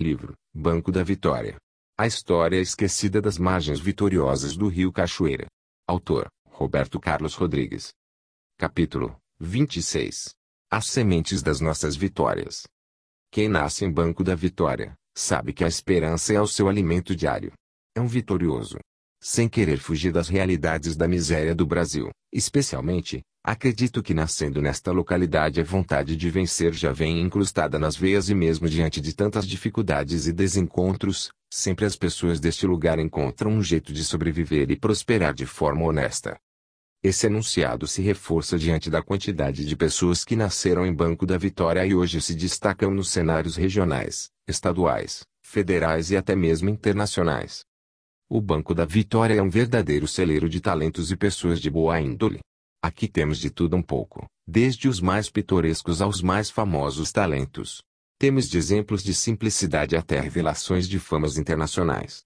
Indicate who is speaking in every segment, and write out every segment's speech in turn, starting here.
Speaker 1: Livro, Banco da Vitória. A história esquecida das margens vitoriosas do rio Cachoeira. Autor, Roberto Carlos Rodrigues. Capítulo 26. As sementes das nossas vitórias. Quem nasce em Banco da Vitória, sabe que a esperança é o seu alimento diário. É um vitorioso. Sem querer fugir das realidades da miséria do Brasil, especialmente, acredito que nascendo nesta localidade a vontade de vencer já vem incrustada nas veias e mesmo diante de tantas dificuldades e desencontros, sempre as pessoas deste lugar encontram um jeito de sobreviver e prosperar de forma honesta. Esse enunciado se reforça diante da quantidade de pessoas que nasceram em Banco da Vitória e hoje se destacam nos cenários regionais, estaduais, federais e até mesmo internacionais. O Banco da Vitória é um verdadeiro celeiro de talentos e pessoas de boa índole. Aqui temos de tudo um pouco, desde os mais pitorescos aos mais famosos talentos. Temos de exemplos de simplicidade até revelações de famas internacionais.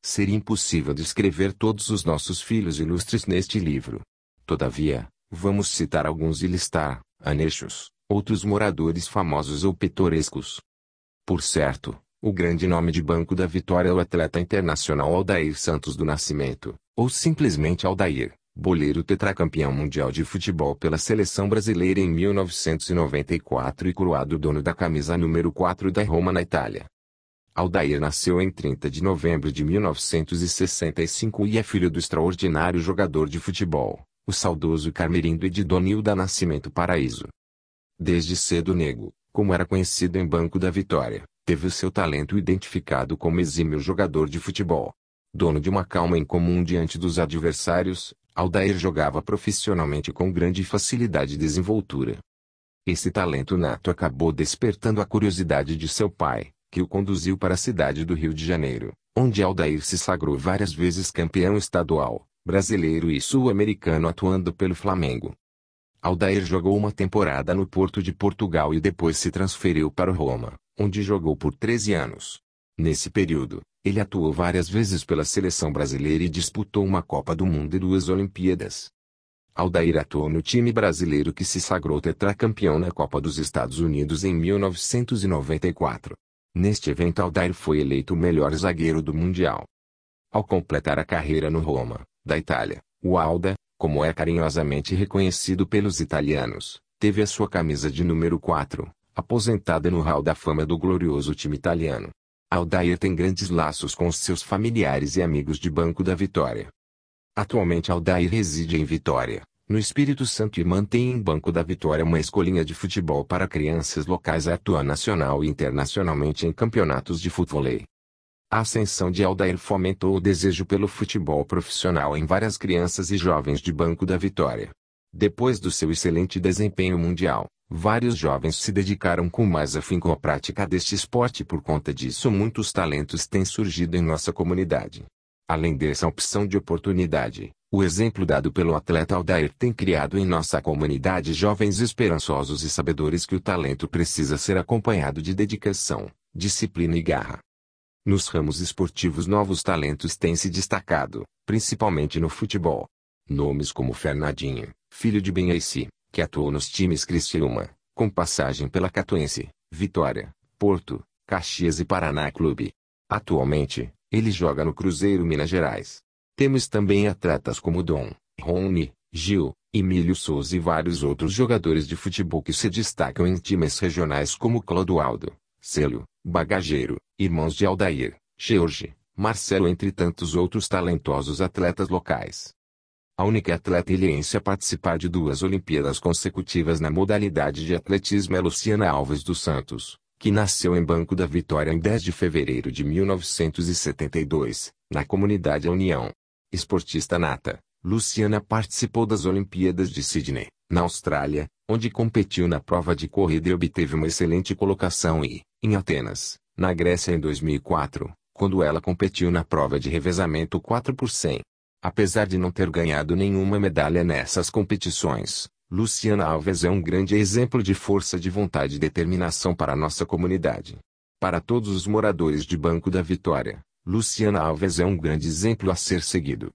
Speaker 1: Seria impossível descrever todos os nossos filhos ilustres neste livro. Todavia, vamos citar alguns e listar, anexos, outros moradores famosos ou pitorescos. Por certo, o grande nome de Banco da Vitória é o atleta internacional Aldair Santos do Nascimento, ou simplesmente Aldair, boleiro tetracampeão mundial de futebol pela seleção brasileira em 1994 e coroado dono da camisa número 4 da Roma na Itália. Aldair nasceu em 30 de novembro de 1965 e é filho do extraordinário jogador de futebol, o saudoso Carmerindo Edidonil da Nascimento Paraíso. Desde cedo nego, como era conhecido em Banco da Vitória, teve o seu talento identificado como exímio jogador de futebol. Dono de uma calma incomum diante dos adversários, Aldair jogava profissionalmente com grande facilidade e desenvoltura. Esse talento nato acabou despertando a curiosidade de seu pai, que o conduziu para a cidade do Rio de Janeiro, onde Aldair se sagrou várias vezes campeão estadual, brasileiro e sul-americano atuando pelo Flamengo. Aldair jogou uma temporada no Porto de Portugal e depois se transferiu para Roma, onde jogou por 13 anos. Nesse período, ele atuou várias vezes pela seleção brasileira e disputou uma Copa do Mundo e duas Olimpíadas. Aldair atuou no time brasileiro que se sagrou tetracampeão na Copa dos Estados Unidos em 1994. Neste evento Aldair foi eleito o melhor zagueiro do Mundial. Ao completar a carreira no Roma, da Itália, o Alda, como é carinhosamente reconhecido pelos italianos, teve a sua camisa de número 4, aposentada no Hall da Fama do glorioso time italiano. Aldair tem grandes laços com seus familiares e amigos de Banco da Vitória. Atualmente Aldair reside em Vitória, no Espírito Santo e mantém em Banco da Vitória uma escolinha de futebol para crianças locais atua nacional e internacionalmente em campeonatos de futebol. A ascensão de Aldair fomentou o desejo pelo futebol profissional em várias crianças e jovens de Banco da Vitória. Depois do seu excelente desempenho mundial, Vários jovens se dedicaram com mais afinco à prática deste esporte e por conta disso muitos talentos têm surgido em nossa comunidade. Além dessa opção de oportunidade, o exemplo dado pelo atleta Aldair tem criado em nossa comunidade jovens esperançosos e sabedores que o talento precisa ser acompanhado de dedicação, disciplina e garra. Nos ramos esportivos novos talentos têm se destacado, principalmente no futebol. Nomes como Fernandinho, filho de Benhaci, que atuou nos times Criciúma, com passagem pela Catuense, Vitória, Porto, Caxias e Paraná Clube. Atualmente, ele joga no Cruzeiro Minas Gerais. Temos também atletas como Dom, Rony, Gil, Emílio Souza e vários outros jogadores de futebol que se destacam em times regionais como Clodoaldo, Célio, Bagageiro, Irmãos de Aldair, George, Marcelo entre tantos outros talentosos atletas locais a única atleta ilhense a participar de duas Olimpíadas consecutivas na modalidade de atletismo é Luciana Alves dos Santos, que nasceu em Banco da Vitória em 10 de fevereiro de 1972, na comunidade União. Esportista nata, Luciana participou das Olimpíadas de Sydney, na Austrália, onde competiu na prova de corrida e obteve uma excelente colocação e, em Atenas, na Grécia em 2004, quando ela competiu na prova de revezamento 4 por 100. Apesar de não ter ganhado nenhuma medalha nessas competições, Luciana Alves é um grande exemplo de força de vontade e determinação para nossa comunidade. Para todos os moradores de Banco da Vitória, Luciana Alves é um grande exemplo a ser seguido.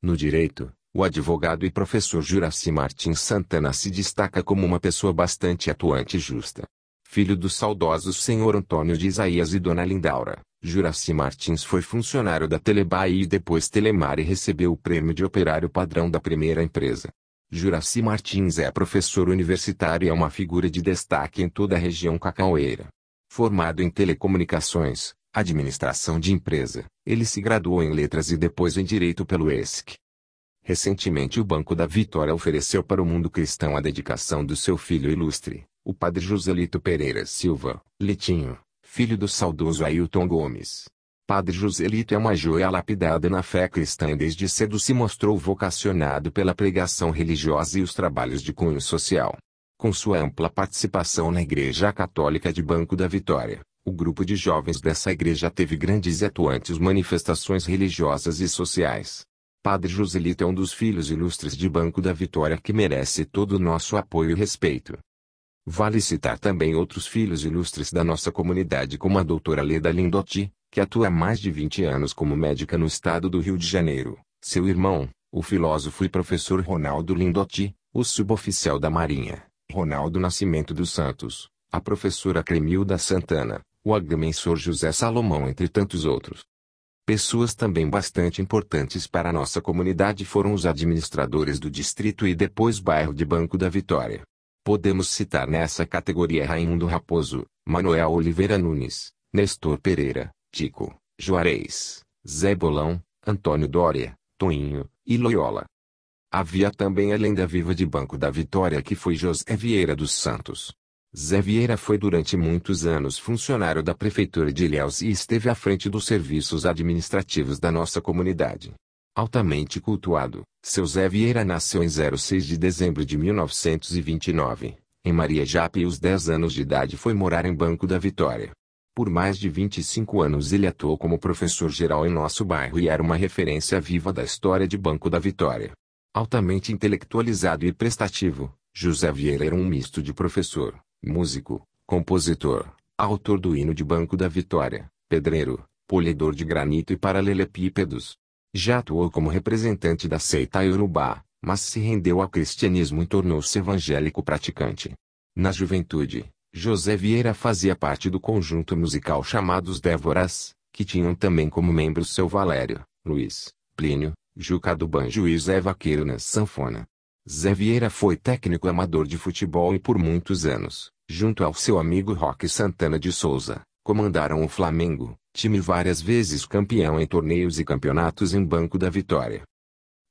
Speaker 1: No direito, o advogado e professor Juraci Martins Santana se destaca como uma pessoa bastante atuante e justa. filho do saudoso senhor Antônio de Isaías e dona Lindaura, Juraci Martins foi funcionário da Telebahia e depois Telemar e recebeu o prêmio de operário padrão da primeira empresa. Juraci Martins é professor universitário e é uma figura de destaque em toda a região cacaueira. Formado em telecomunicações, administração de empresa, ele se graduou em letras e depois em direito pelo ESC. Recentemente o Banco da Vitória ofereceu para o mundo cristão a dedicação do seu filho ilustre, o padre Joselito Pereira Silva, Litinho, filho do saudoso Ailton Gomes. Padre Joselito é uma joia lapidada na fé cristã e desde cedo se mostrou vocacionado pela pregação religiosa e os trabalhos de cunho social. Com sua ampla participação na Igreja Católica de Banco da Vitória, o grupo de jovens dessa igreja teve grandes e atuantes manifestações religiosas e sociais. Padre Joselito é um dos filhos ilustres de Banco da Vitória que merece todo o nosso apoio e respeito. Vale citar também outros filhos ilustres da nossa comunidade como a doutora Leda Lindotti, que atua há mais de 20 anos como médica no estado do Rio de Janeiro, seu irmão, o filósofo e professor Ronaldo Lindotti, o suboficial da Marinha, Ronaldo Nascimento dos Santos, a professora Cremilda Santana, o agrimensor José Salomão entre tantos outros. Pessoas também bastante importantes para a nossa comunidade foram os administradores do distrito e depois bairro de Banco da Vitória, Podemos citar nessa categoria Raimundo Raposo, Manuel Oliveira Nunes, Nestor Pereira, Tico, Juarez, Zé Bolão, Antônio Dória, Toinho e Loyola. Havia também a lenda viva de Banco da Vitória que foi José Vieira dos Santos. Zé Vieira foi durante muitos anos funcionário da Prefeitura de Ilhéus e esteve à frente dos serviços administrativos da nossa comunidade altamente cultuado, seu Zé Vieira nasceu em 06 de dezembro de 1929, em Maria Jape e aos 10 anos de idade foi morar em Banco da Vitória. Por mais de 25 anos ele atuou como professor geral em nosso bairro e era uma referência viva da história de Banco da Vitória. Altamente intelectualizado e prestativo, José Vieira era um misto de professor, músico, compositor, autor do hino de Banco da Vitória, pedreiro, polidor de granito e paralelepípedos, já atuou como representante da seita Yorubá, mas se rendeu ao cristianismo e tornou-se evangélico praticante. Na juventude, José Vieira fazia parte do conjunto musical chamados Dévoras, que tinham também como membros seu Valério, Luiz, Plínio, Juca do Banjo e Zé Vaqueiro na sanfona. Zé Vieira foi técnico amador de futebol e por muitos anos, junto ao seu amigo Roque Santana de Souza, comandaram o Flamengo, time várias vezes campeão em torneios e campeonatos em Banco da Vitória.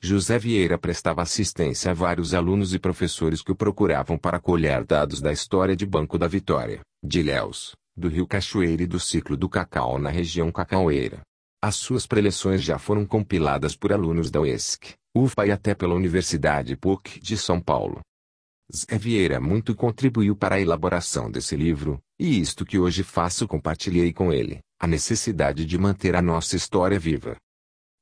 Speaker 1: José Vieira prestava assistência a vários alunos e professores que o procuravam para colher dados da história de Banco da Vitória, de Ilhéus, do Rio Cachoeira e do ciclo do cacau na região cacaueira. As suas preleções já foram compiladas por alunos da UESC, UFPA e até pela Universidade PUC de São Paulo. Zé Vieira muito contribuiu para a elaboração desse livro, e isto que hoje faço compartilhei com ele, a necessidade de manter a nossa história viva.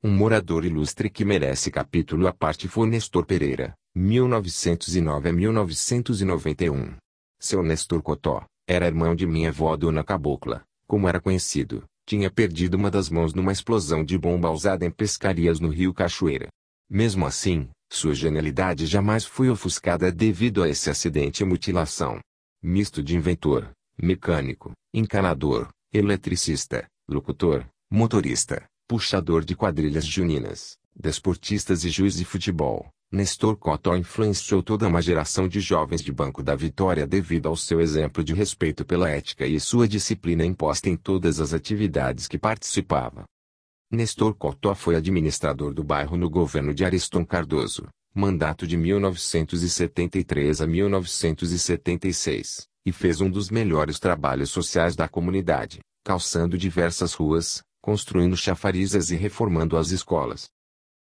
Speaker 1: Um morador ilustre que merece capítulo à parte foi Nestor Pereira, 1909 a 1991. Seu Nestor Cotó, era irmão de minha avó Dona Cabocla, como era conhecido, tinha perdido uma das mãos numa explosão de bomba usada em pescarias no rio Cachoeira. Mesmo assim, sua genialidade jamais foi ofuscada devido a esse acidente e mutilação. Misto de inventor, mecânico, encanador, eletricista, locutor, motorista, puxador de quadrilhas juninas, desportistas e juiz de futebol, Nestor Cotó influenciou toda uma geração de jovens de Banco da Vitória devido ao seu exemplo de respeito pela ética e sua disciplina imposta em todas as atividades que participava. Nestor Cotó foi administrador do bairro no governo de Ariston Cardoso, mandato de 1973 a 1976 e fez um dos melhores trabalhos sociais da comunidade, calçando diversas ruas, construindo chafarizas e reformando as escolas.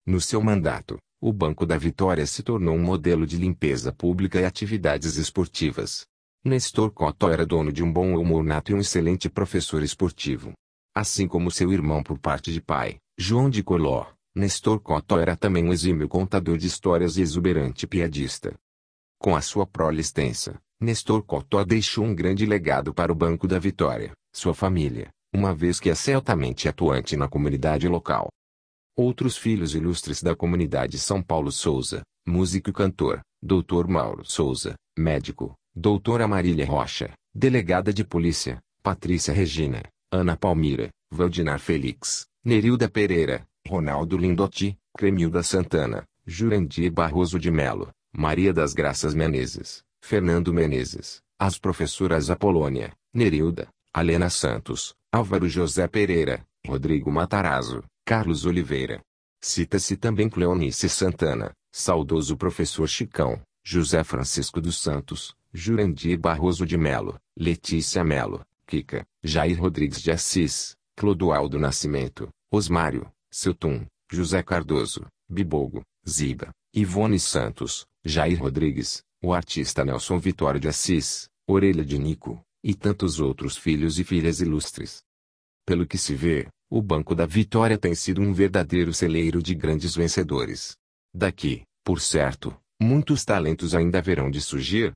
Speaker 1: No seu mandato, o Banco da Vitória se tornou um modelo de limpeza pública e atividades esportivas. Nestor Cotó era dono de um bom humor nato e um excelente professor esportivo. Assim como seu irmão por parte de pai, João de Coló, Nestor Cotó era também um exímio contador de histórias e exuberante piadista. Com a sua prole extensa, Nestor Cotó deixou um grande legado para o Banco da Vitória, sua família, uma vez que é altamente atuante na comunidade local. Outros filhos ilustres da comunidade São Paulo Souza, músico e cantor, Dr. Mauro Souza, médico, Doutora Marília Rocha, Delegada de Polícia, Patrícia Regina, Ana Palmira, Valdinar Felix, Nerilda Pereira, Ronaldo Lindotti, Cremilda Santana, Jurandir Barroso de Melo, Maria das Graças Menezes, Fernando Menezes, as professoras Apolônia, Nerilda, Alena Santos, Álvaro José Pereira, Rodrigo Matarazzo, Carlos Oliveira. Cita-se também Cleonice Santana, saudoso professor Chicão, José Francisco dos Santos, Jurandir Barroso de Melo, Letícia Melo, Kika, Jair Rodrigues de Assis, Clodoaldo Nascimento, Osmário, Siltum, José Cardoso, Bibogo, Ziba, Ivone Santos, Jair Rodrigues, o artista Nelson Vitório de Assis, Orelha de Nico, e tantos outros filhos e filhas ilustres. Pelo que se vê, o Banco da Vitória tem sido um verdadeiro celeiro de grandes vencedores. Daqui, por certo, muitos talentos ainda haverão de surgir,